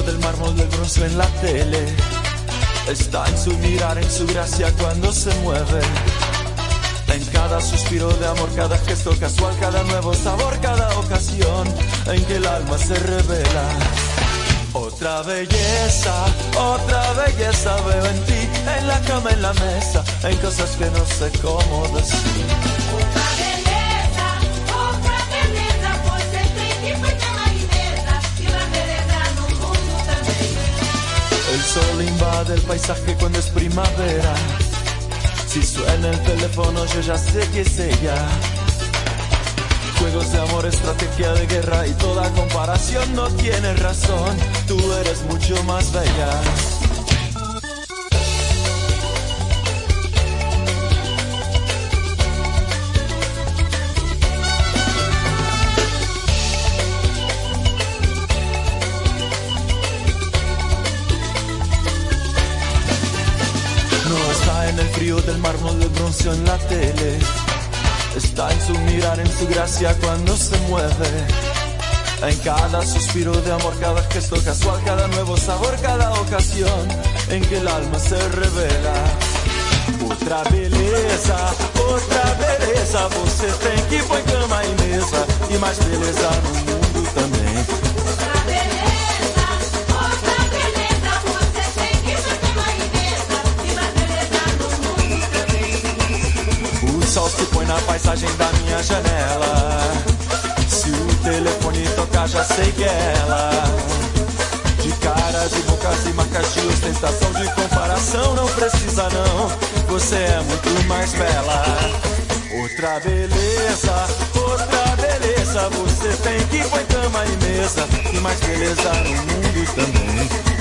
del mármol del bronce en la tele. Está en su mirar, en su gracia cuando se mueve. En cada suspiro de amor, cada gesto casual, cada nuevo sabor, cada ocasión en que el alma se revela. Otra belleza, otra belleza veo en ti, en la cama, en la mesa, en cosas que no sé cómo decir. Outra beleza, outra beleza, você tem que mesa e na beleza no mundo também. El sol invade el paisaje cuando es primavera. Si suena el teléfono yo ya sé que es ella. Juegos de amor, estrategia de guerra y toda comparación no tiene razón. Tú eres mucho más bella. Mármol del bronce o en la tele. Está en su mirar, en su gracia cuando se mueve. En cada suspiro de amor, cada gesto casual, cada nuevo sabor, cada ocasión en que el alma se revela. Outra beleza, outra beleza, você tem que pôr cama e mesa e mais beleza no mundo também. Paisagem da minha janela. Se o telefone tocar, já sei que é ela. De cara, de bocas e marcas de ostentação, de comparação, não precisa não. Você é muito mais bela. Outra beleza, outra beleza. Você tem que pôr cama e mesa. E mais beleza no mundo também.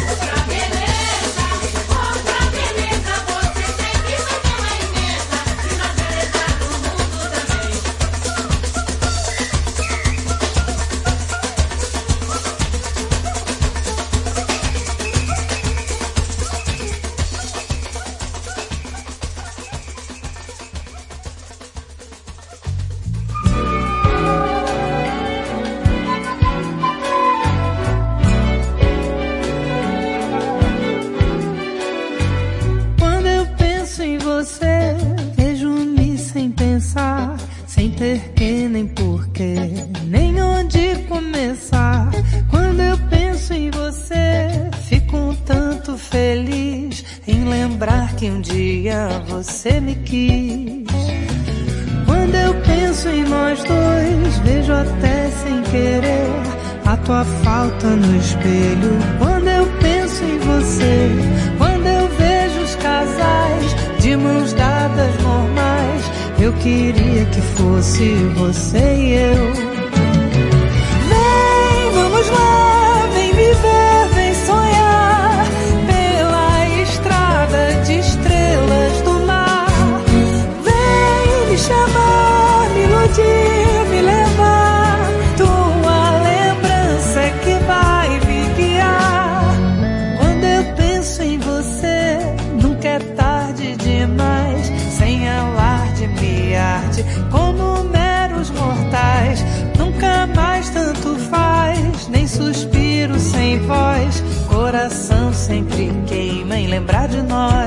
Lembrar de nós.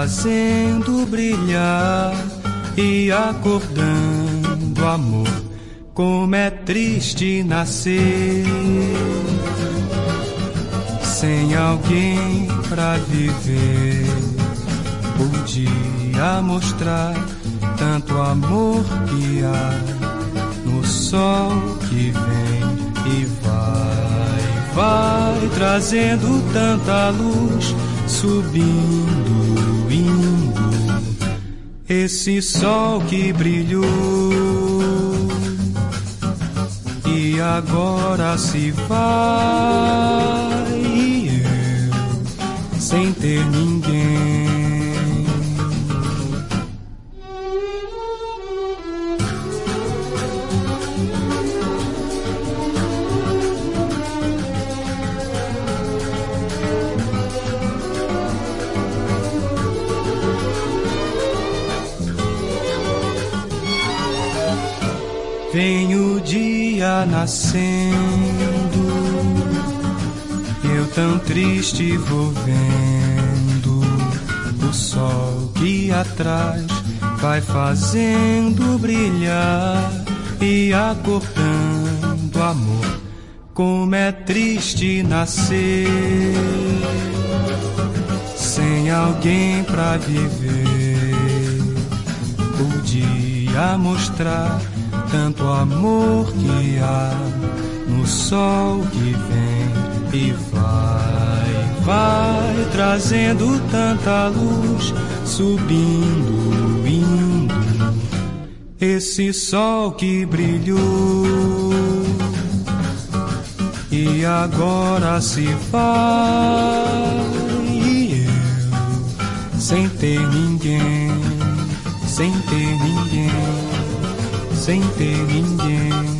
Fazendo brilhar e acordando amor. Como é triste nascer sem alguém pra viver. Podia mostrar tanto amor que há no sol que vem e vai, vai trazendo tanta luz, subindo, indo. Esse sol que brilhou e agora se vai e eu sem ter ninguém. Vem o dia nascendo, eu tão triste vou vendo o sol que atrás vai fazendo brilhar e acordando amor. Como é triste nascer sem alguém pra viver. Podia mostrar tanto amor que há no sol que vem e vai, vai trazendo tanta luz, subindo, indo. Esse sol que brilhou e agora se vai e eu sem ter ninguém, sem ter ninguém sem ter ninguém,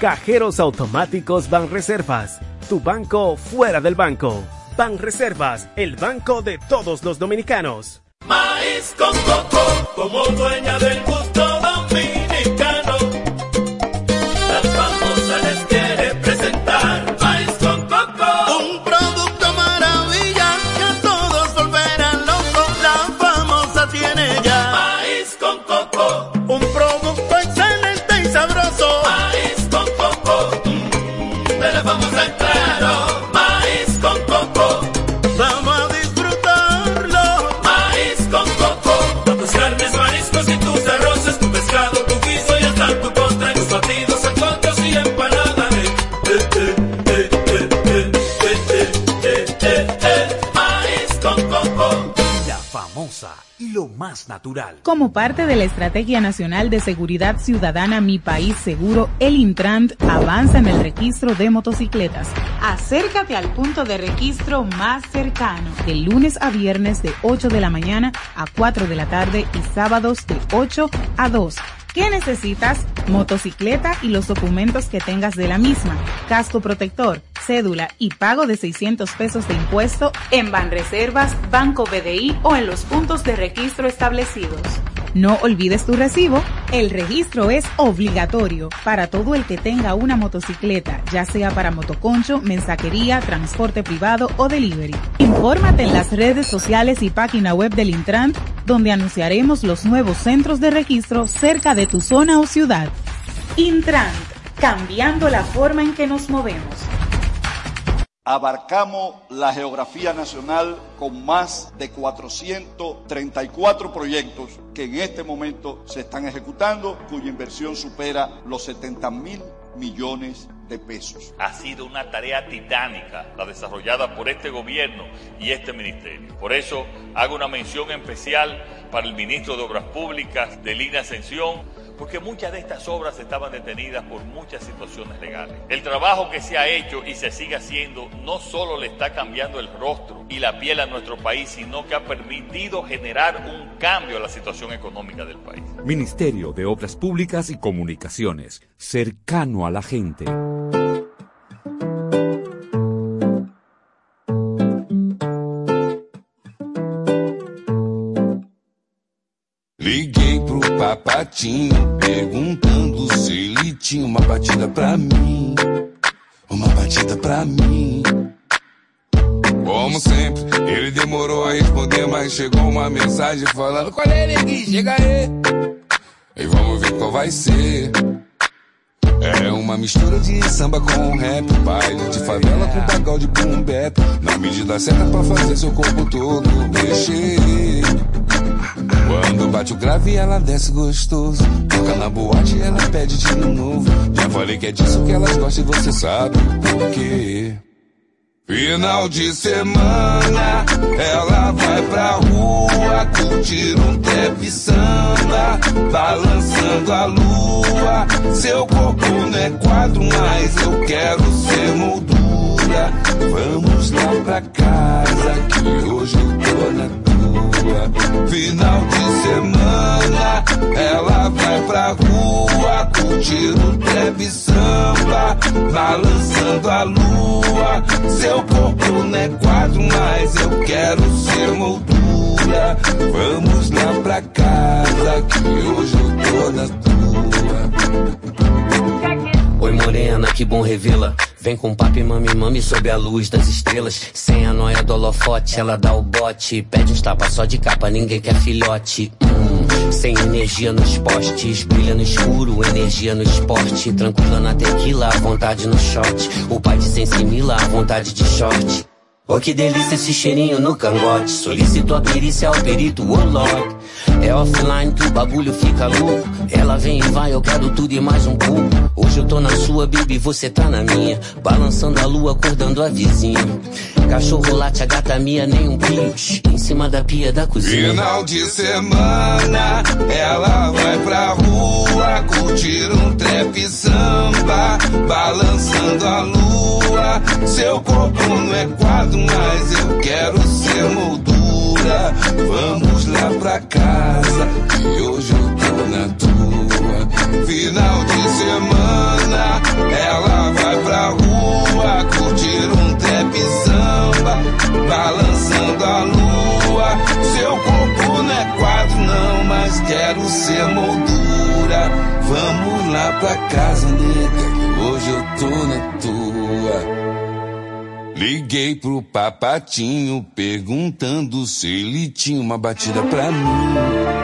Cajeros automáticos Banreservas, tu banco fuera del banco. Banreservas, el banco de todos los dominicanos. Maíz con coco, como dueña del gusto más natural. Como parte de la Estrategia Nacional de Seguridad Ciudadana Mi País Seguro, el Intrant avanza en el registro de motocicletas. Acércate al punto de registro más cercano, de lunes a viernes de 8 de la mañana a 4 de la tarde y sábados de 8 a 2. ¿Qué necesitas? Motocicleta y los documentos que tengas de la misma, casco protector, cédula y pago de 600 pesos de impuesto en Banreservas, Banco BDI o en los puntos de registro establecidos. No olvides tu recibo. El registro es obligatorio para todo el que tenga una motocicleta, ya sea para motoconcho, mensajería, transporte privado o delivery. Infórmate en las redes sociales y página web del Intran, donde anunciaremos los nuevos centros de registro cerca de tu zona o ciudad. Intran, cambiando la forma en que nos movemos. Abarcamos la geografía nacional con más de 434 proyectos que en este momento se están ejecutando, cuya inversión supera los 70 mil millones de pesos. Ha sido una tarea titánica la desarrollada por este gobierno y este ministerio. Por eso hago una mención especial para el ministro de Obras Públicas de Lina Ascensión, porque muchas de estas obras estaban detenidas por muchas situaciones legales. El trabajo que se ha hecho y se sigue haciendo no solo le está cambiando el rostro y la piel a nuestro país, sino que ha permitido generar un cambio a la situación económica del país. Ministerio de Obras Públicas y Comunicaciones, cercano a la gente. Papatinho, perguntando se ele tinha uma batida pra mim. Uma batida pra mim. Como sempre, ele demorou a responder, mas chegou uma mensagem falando: Qual é, neguinho? Chega aí. E vamos ver qual vai ser. É uma mistura de samba com rap, baile de favela com pagode bap. Na medida certa pra fazer seu corpo todo mexer. Quando bate o grave, ela desce gostoso. Toca na boate, ela pede de novo. Já falei que é disso que elas gostam e você sabe por quê. Final de semana, ela vai pra rua curtir um trap samba, balançando a lua. Seu corpo não é quadro, mas eu quero ser moldura. Vamos lá pra casa, que hoje eu tô na tua. Final de semana, ela vai pra rua curtir um trap samba, balançando a lua. Seu corpo não é quadro, mas eu quero ser moldura. Vamos lá pra casa, que hoje eu tô na tua. Oi morena, que bom revê-la. Vem com papo e mami, mami sob a luz das estrelas. Sem a noia do holofote, ela dá o bote. Pede uns tapas só de capa, ninguém quer filhote. Hum, sem energia nos postes, brilha no escuro, energia no esporte. Tranquila na tequila, à vontade no short. O pai de sensimila, à vontade de short. Oh, que delícia esse cheirinho no cangote. Solicito a perícia ao perito, lord. É offline que o bagulho fica louco. Ela vem e vai, eu quero tudo e mais um pouco. Hoje eu tô na sua, baby, você tá na minha. Balançando a lua, acordando a vizinha. Cachorro late, a gata minha, nem um pios. Em cima da pia da cozinha. Final de semana, ela vai pra rua curtir um trap samba, balançando a lua. Seu corpo não é quadro, mas eu quero ser moldura. Vamos lá pra casa, hoje eu tô na tua. Final de semana, ela vai pra rua curtir um trap samba, balançando a lua. Seu corpo não é quadro, não, mas quero ser moldura. Vamos lá pra casa, nega, que hoje eu tô na tua. Liguei pro papatinho perguntando se ele tinha uma batida pra mim.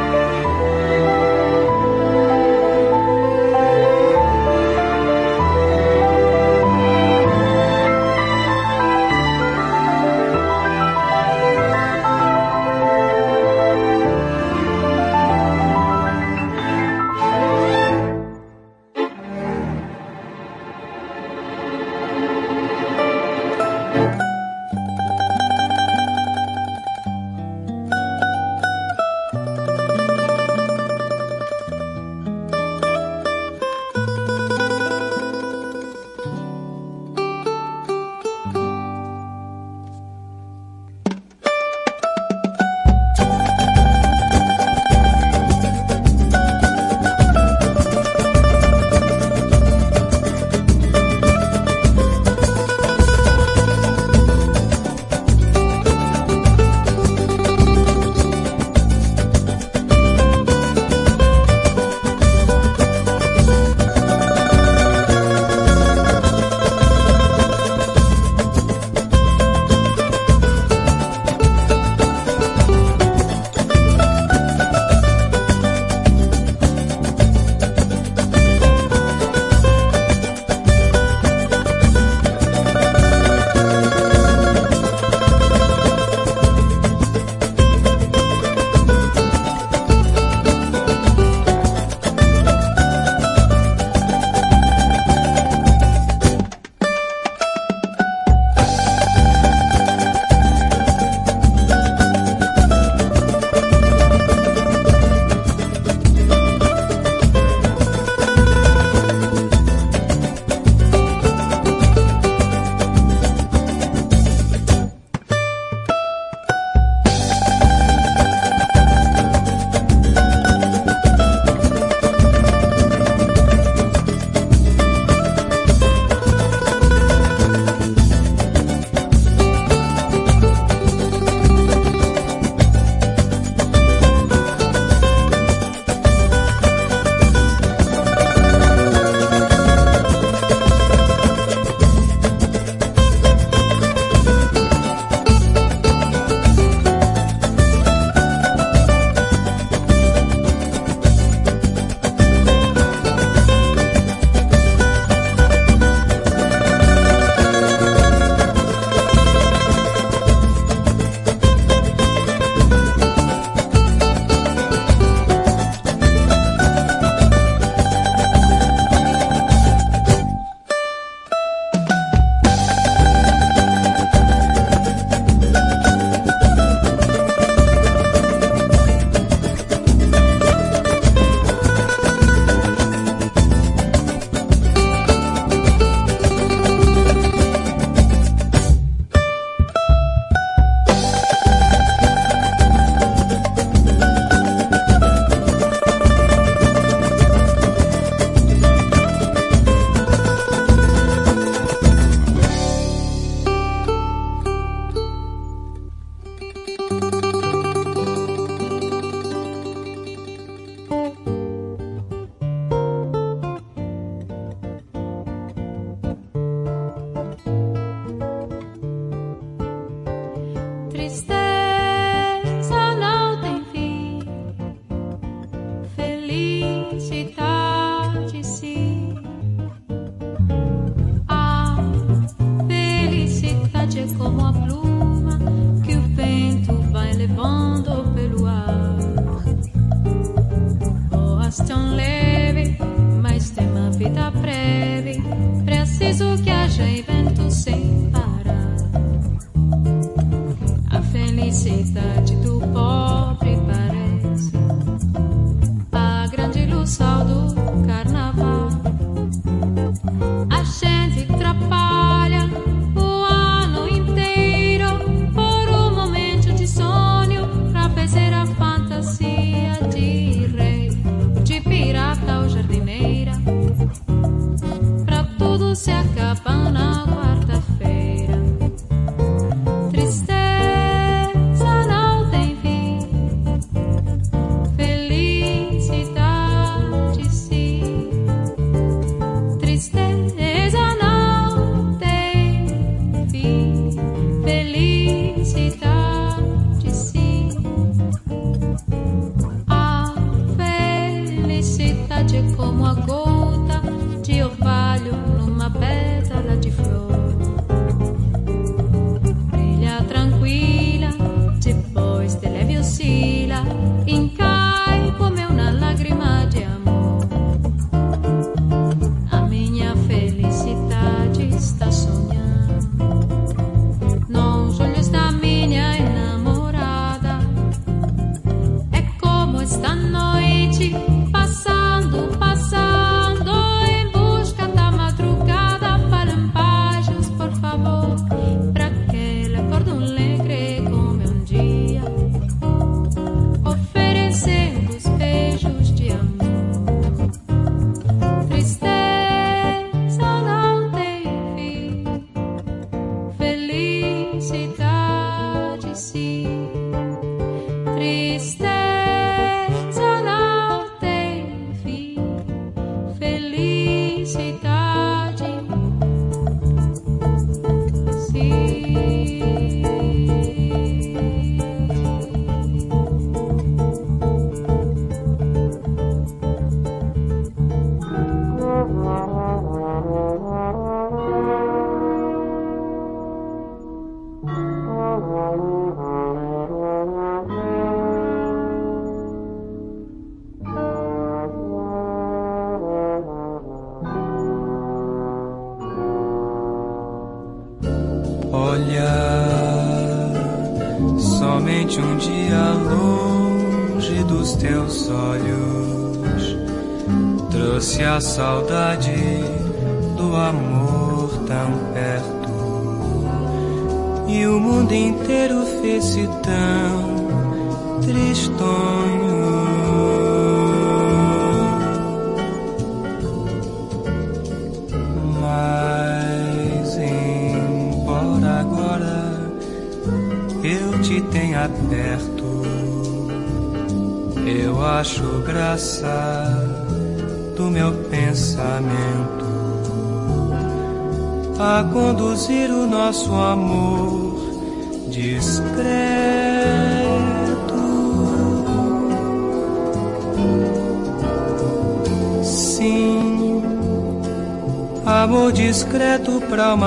preciso que haja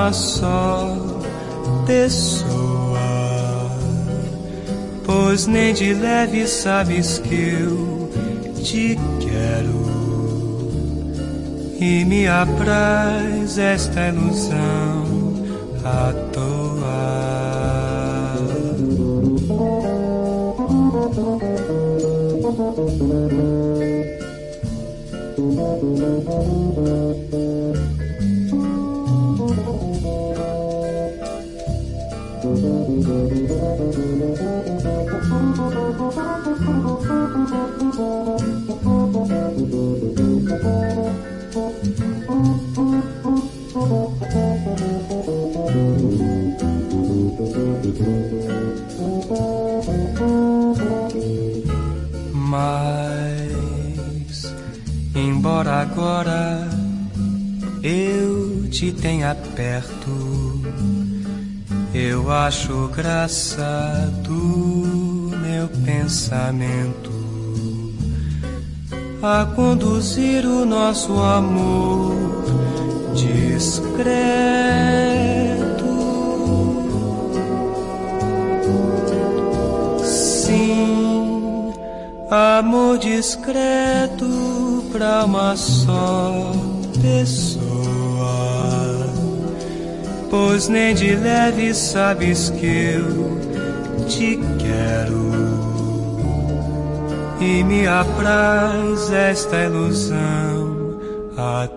uma só pessoa. Pois nem de leve sabes que eu te quero. E me apraz esta ilusão. Mas, embora agora eu te tenha perto, eu acho graça do meu pensamento a conduzir o nosso amor discreto. Sim, amor discreto para uma só pessoa. Pois nem de leve sabes que eu te e me apraz esta ilusão. À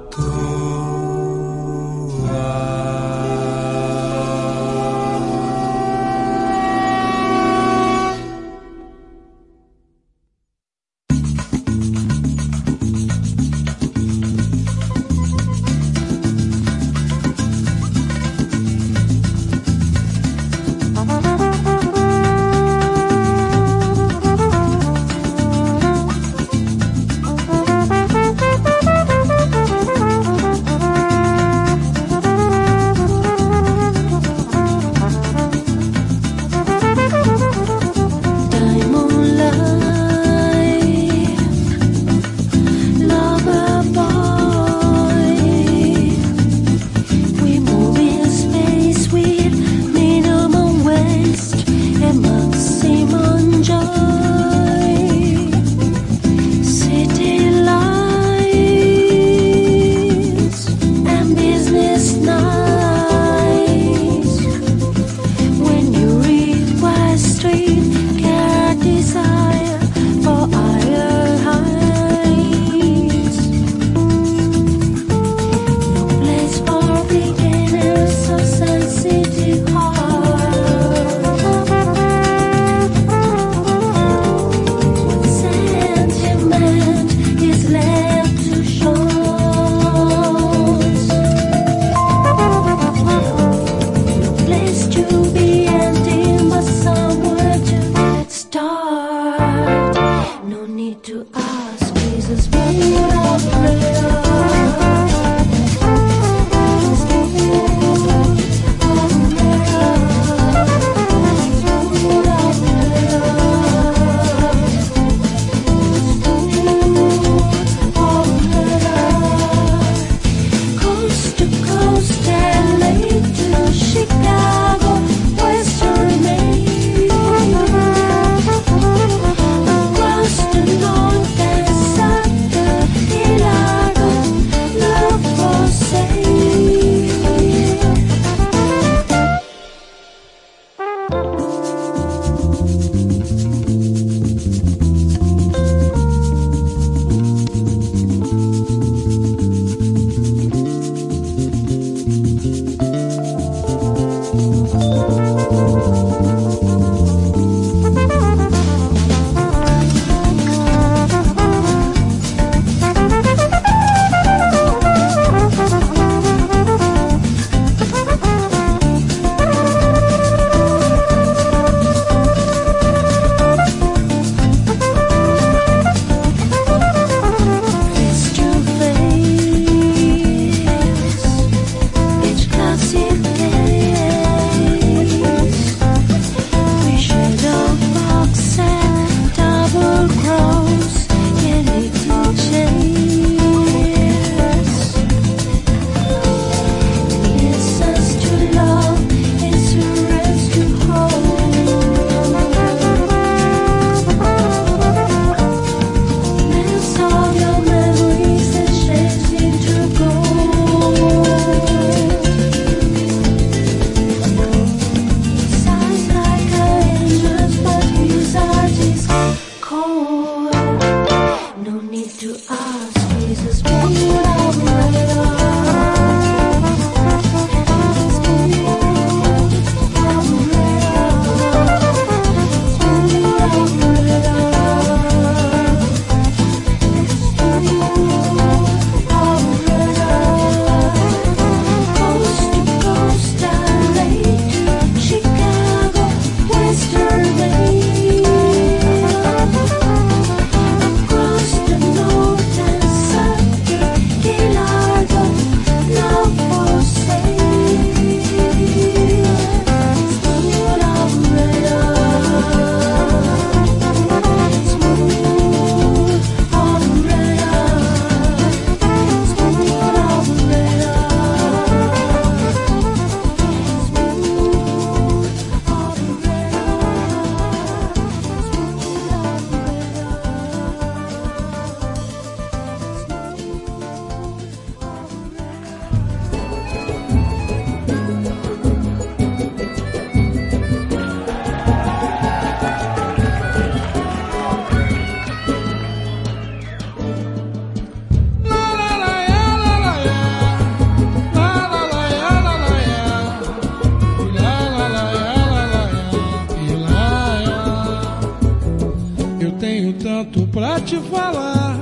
tanto pra te falar,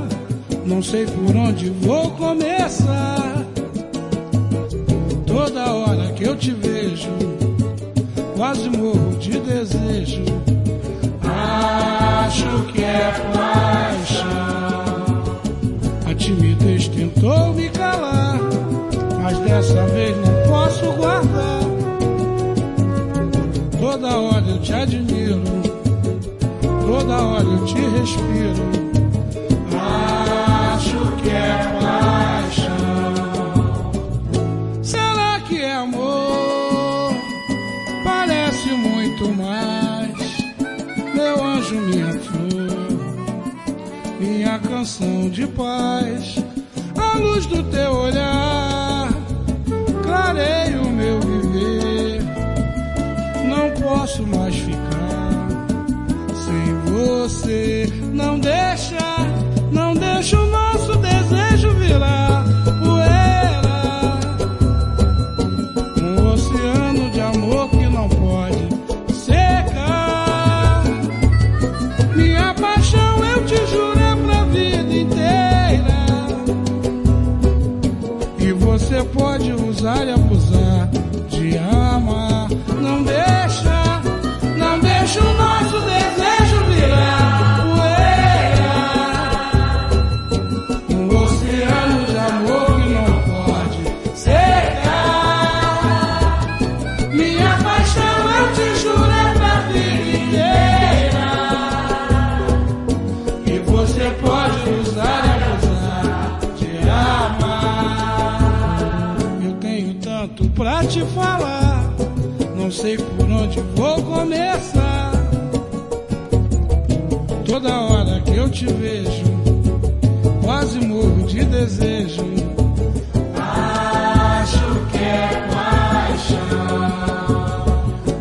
não sei por onde vou começar. Toda hora que eu te vejo, quase morro de desejo. Acho que é paixão. A timidez tentou me calar, mas dessa vez não posso guardar. Toda hora eu te admiro, toda hora eu te respiro. Acho que é paixão. Será que é amor? Parece muito mais. Meu anjo, minha flor, minha canção de paz. A luz do teu olhar Não deixa, não deixa o nosso desejo virar poeira. Um oceano de amor que não pode secar. Minha paixão eu te juro é pra vida inteira. E você pode usar e não sei por onde vou começar. Toda hora que eu te vejo, quase morro de desejo. Acho que é paixão.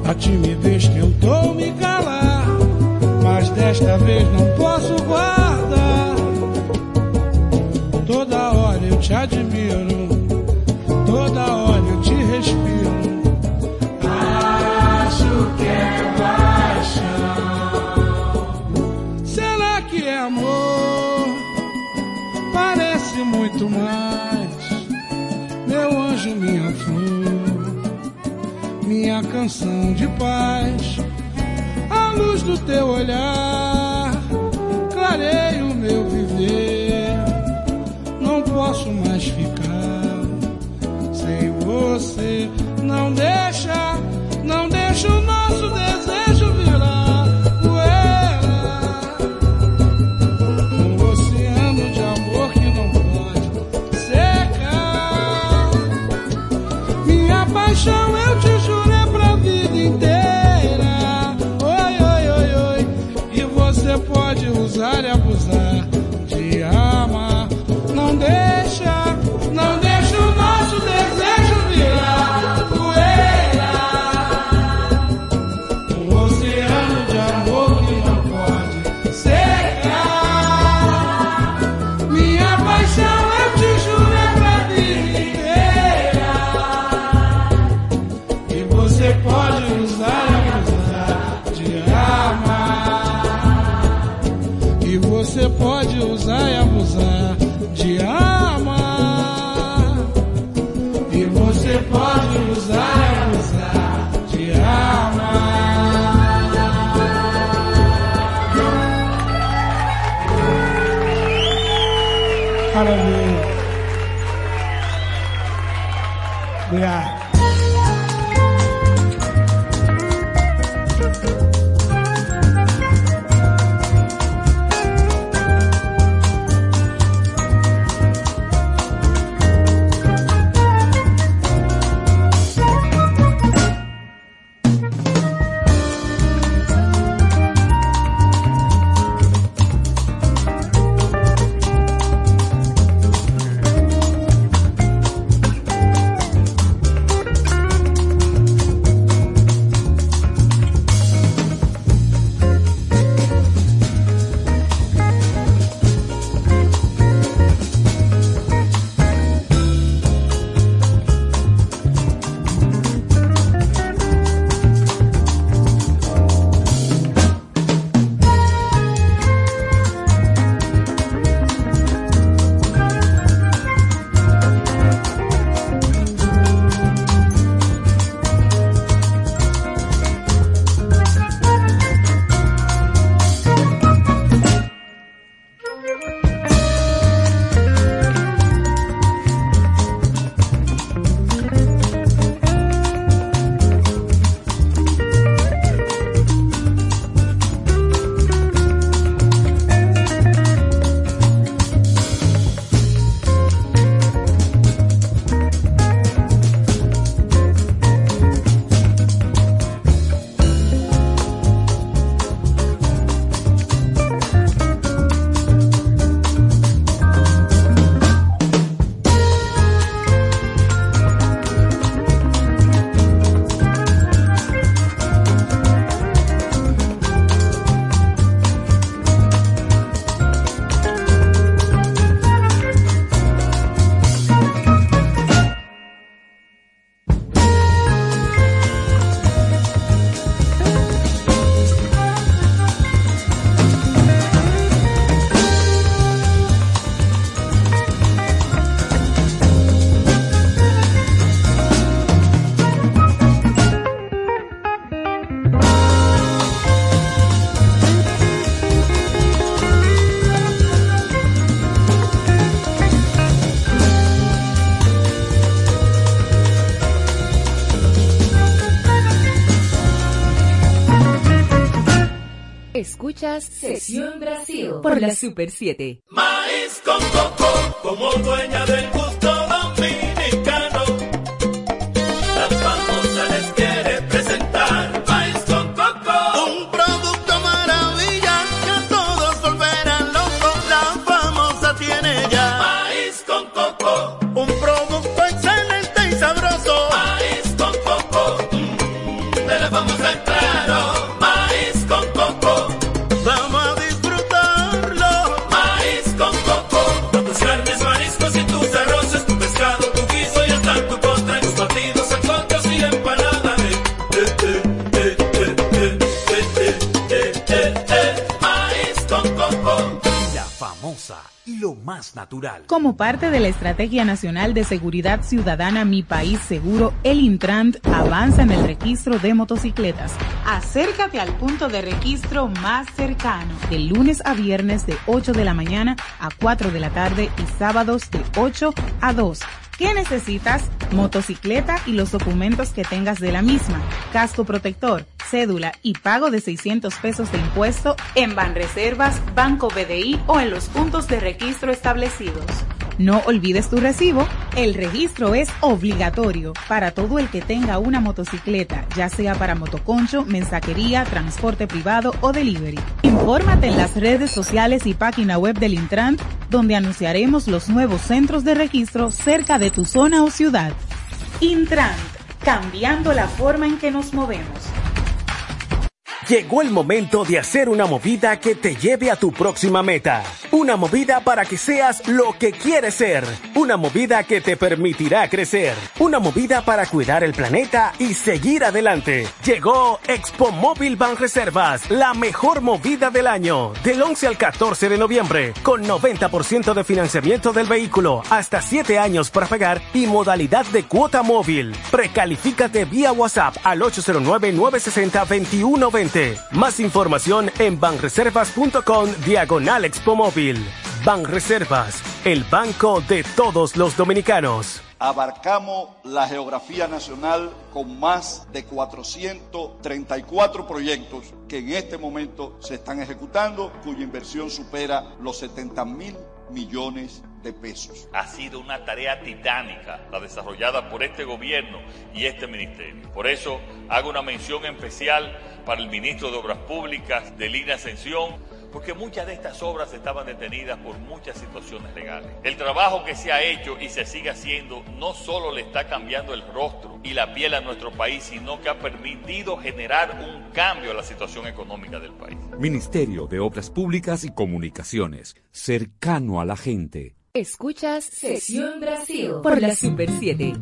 A timidez tentou me calar, mas desta vez não posso guardar. Canção de paz. A luz do teu olhar Maravilha. Obrigado. Escuchas por la Super 7. Maíz con coco, como dueña del gusto Como parte de la Estrategia Nacional de Seguridad Ciudadana Mi País Seguro, el Intrant avanza en el registro de motocicletas. Acércate al punto de registro más cercano, de lunes a viernes de 8 de la mañana a 4 de la tarde y sábados de 8 a 2. ¿Qué necesitas? Motocicleta y los documentos que tengas de la misma, casco protector, cédula y pago de 600 pesos de impuesto en Banreservas, Banco BDI o en los puntos de registro establecidos. No olvides tu recibo. El registro es obligatorio para todo el que tenga una motocicleta, ya sea para motoconcho, mensajería, transporte privado o delivery. Infórmate en las redes sociales y página web del Intran, donde anunciaremos los nuevos centros de registro cerca de tu zona o ciudad. Intran, cambiando la forma en que nos movemos. Llegó el momento de hacer una movida que te lleve a tu próxima meta. Una movida para que seas lo que quieres ser. Una movida que te permitirá crecer. Una movida para cuidar el planeta y seguir adelante. Llegó Expo Móvil Ban Reservas, la mejor movida del año. Del 11 al 14 de noviembre, con 90% de financiamiento del vehículo, hasta 7 años para pagar y modalidad de cuota móvil. Precalifícate vía WhatsApp al 809-960-2120. Más información en banreservas.com diagonal Expo Móvil. Banreservas, el banco de todos los dominicanos. Abarcamos la geografía nacional con más de 434 proyectos que en este momento se están ejecutando, cuya inversión supera los 70 mil millones de pesos. Ha sido una tarea titánica la desarrollada por este gobierno y este ministerio. Por eso hago una mención especial para el ministro de Obras Públicas de Línea Ascensión, porque muchas de estas obras estaban detenidas por muchas situaciones legales. El trabajo que se ha hecho y se sigue haciendo no solo le está cambiando el rostro y la piel a nuestro país, sino que ha permitido generar un cambio a la situación económica del país. Ministerio de Obras Públicas y Comunicaciones, cercano a la gente. Escuchas Sesión Brasil por la Super 7.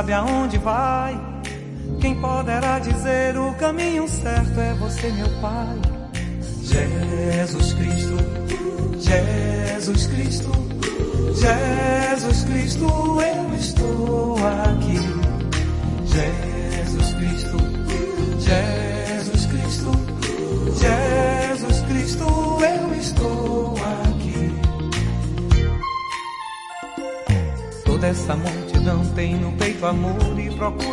Sabe aonde vai. Quem poderá dizer o caminho certo é você, meu Pai.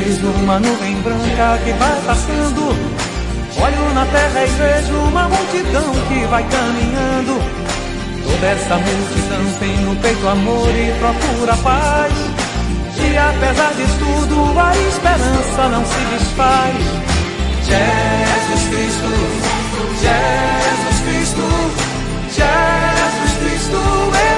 vejo uma nuvem branca que vai passando. Olho na terra e vejo uma multidão que vai caminhando. Toda essa multidão tem no peito amor e procura paz. E apesar de tudo, a esperança não se desfaz. Jesus Cristo, Jesus Cristo, Jesus Cristo, eu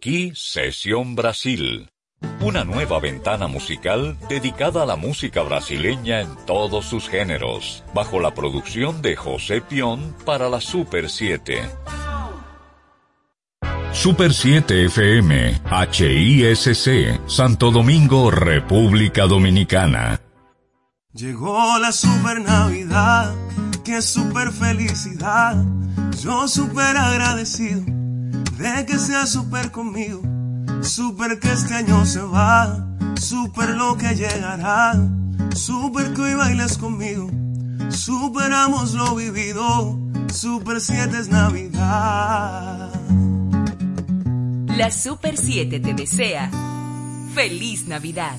aquí, Sesión Brasil. Una nueva ventana musical dedicada a la música brasileña en todos sus géneros, bajo la producción de José Pion para la Super 7. Super 7 FM, HISC, Santo Domingo, República Dominicana. Llegó la super Navidad, qué super felicidad. Yo super agradecido de que sea super conmigo. Super que este año se va, super lo que llegará. Super que hoy bailes conmigo. Superamos lo vivido, super 7 es Navidad. La Super 7 te desea feliz Navidad.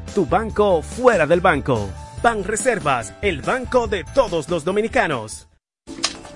tu banco fuera del banco. Ban Reservas, el banco de todos los dominicanos.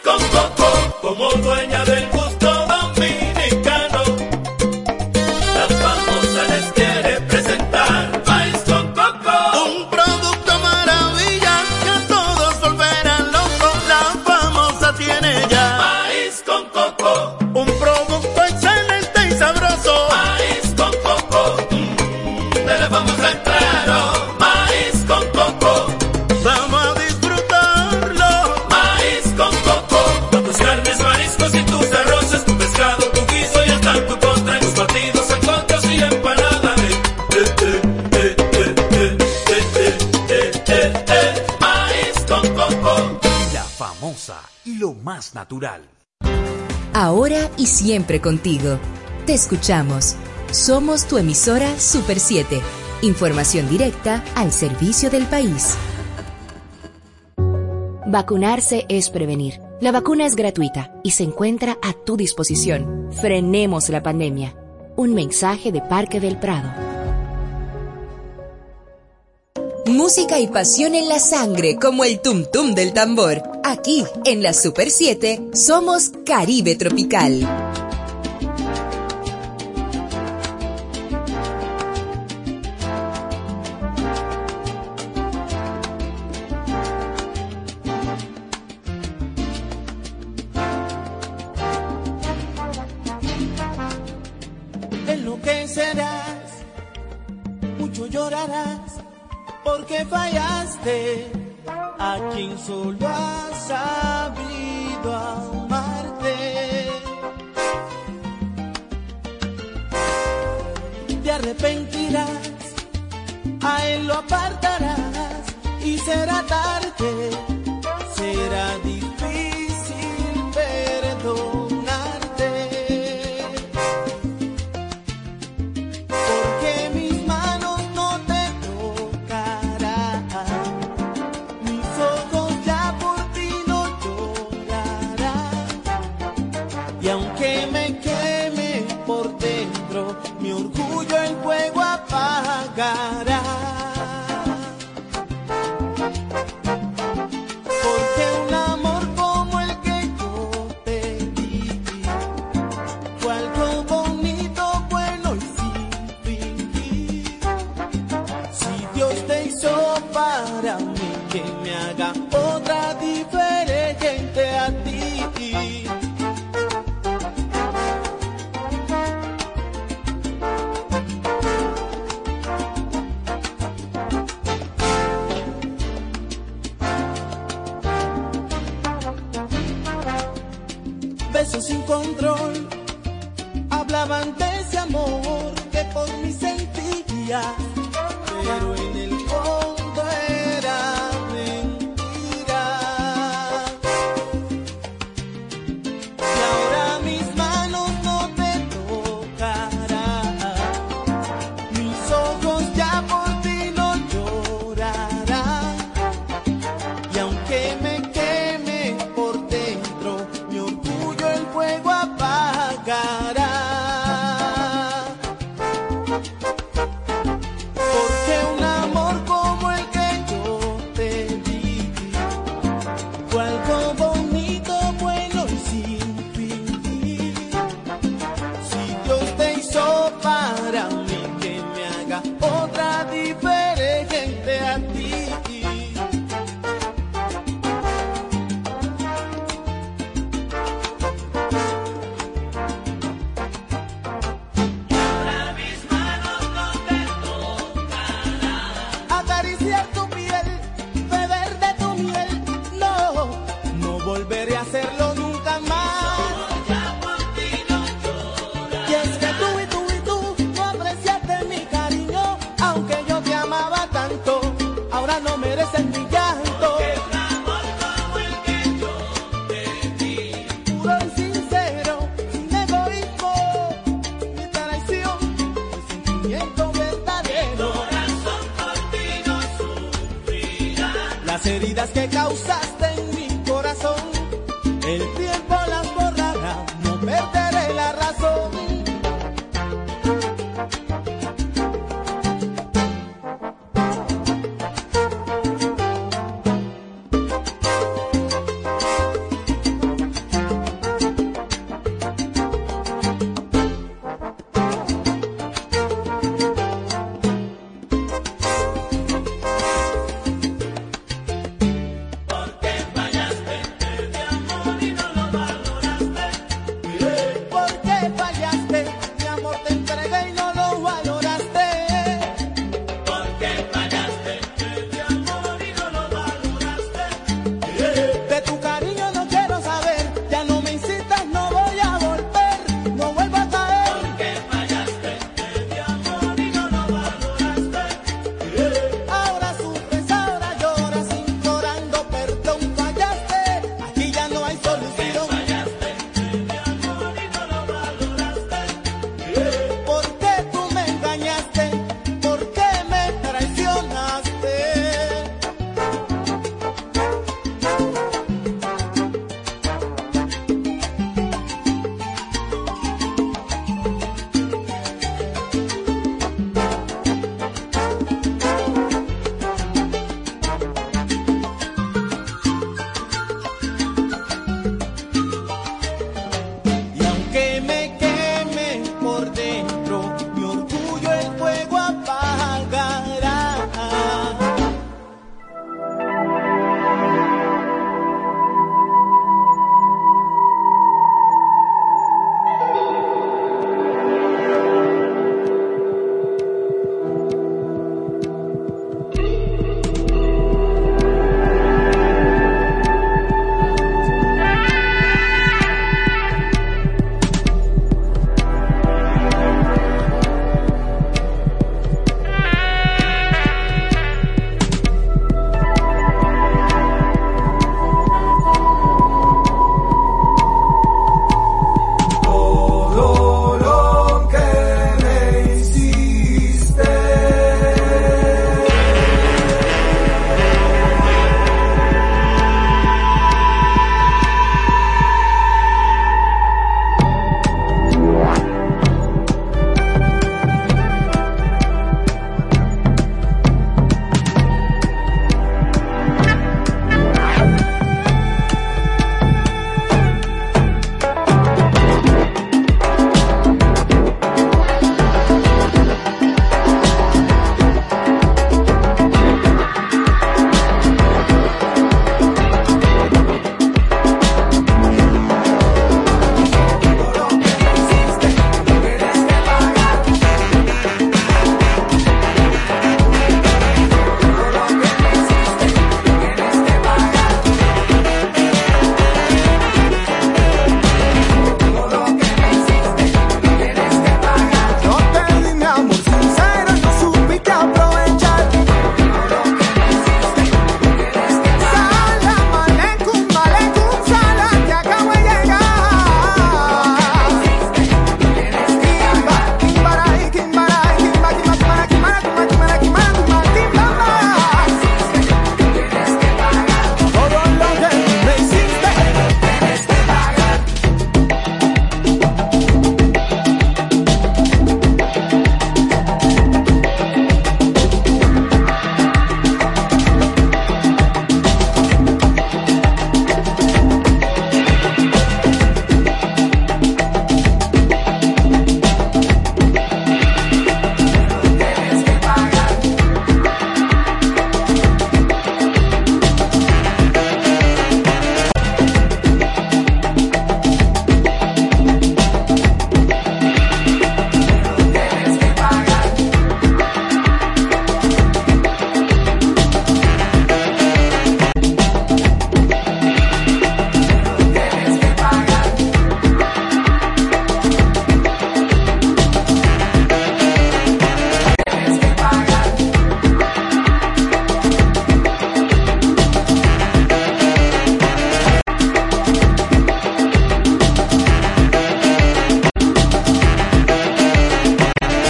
Con coco, como dueña del más natural. Ahora y siempre contigo. Te escuchamos. Somos tu emisora Super 7. Información directa al servicio del país. Vacunarse es prevenir. La vacuna es gratuita y se encuentra a tu disposición. Frenemos la pandemia. Un mensaje de Parque del Prado. Música y pasión en la sangre como el tum tum del tambor. Aquí, en la Super 7, somos Caribe Tropical. Enloquecerás, mucho llorarás, porque fallaste a quien solo ha sabido amarte. Te arrepentirás, a él lo apartarás y será tarde,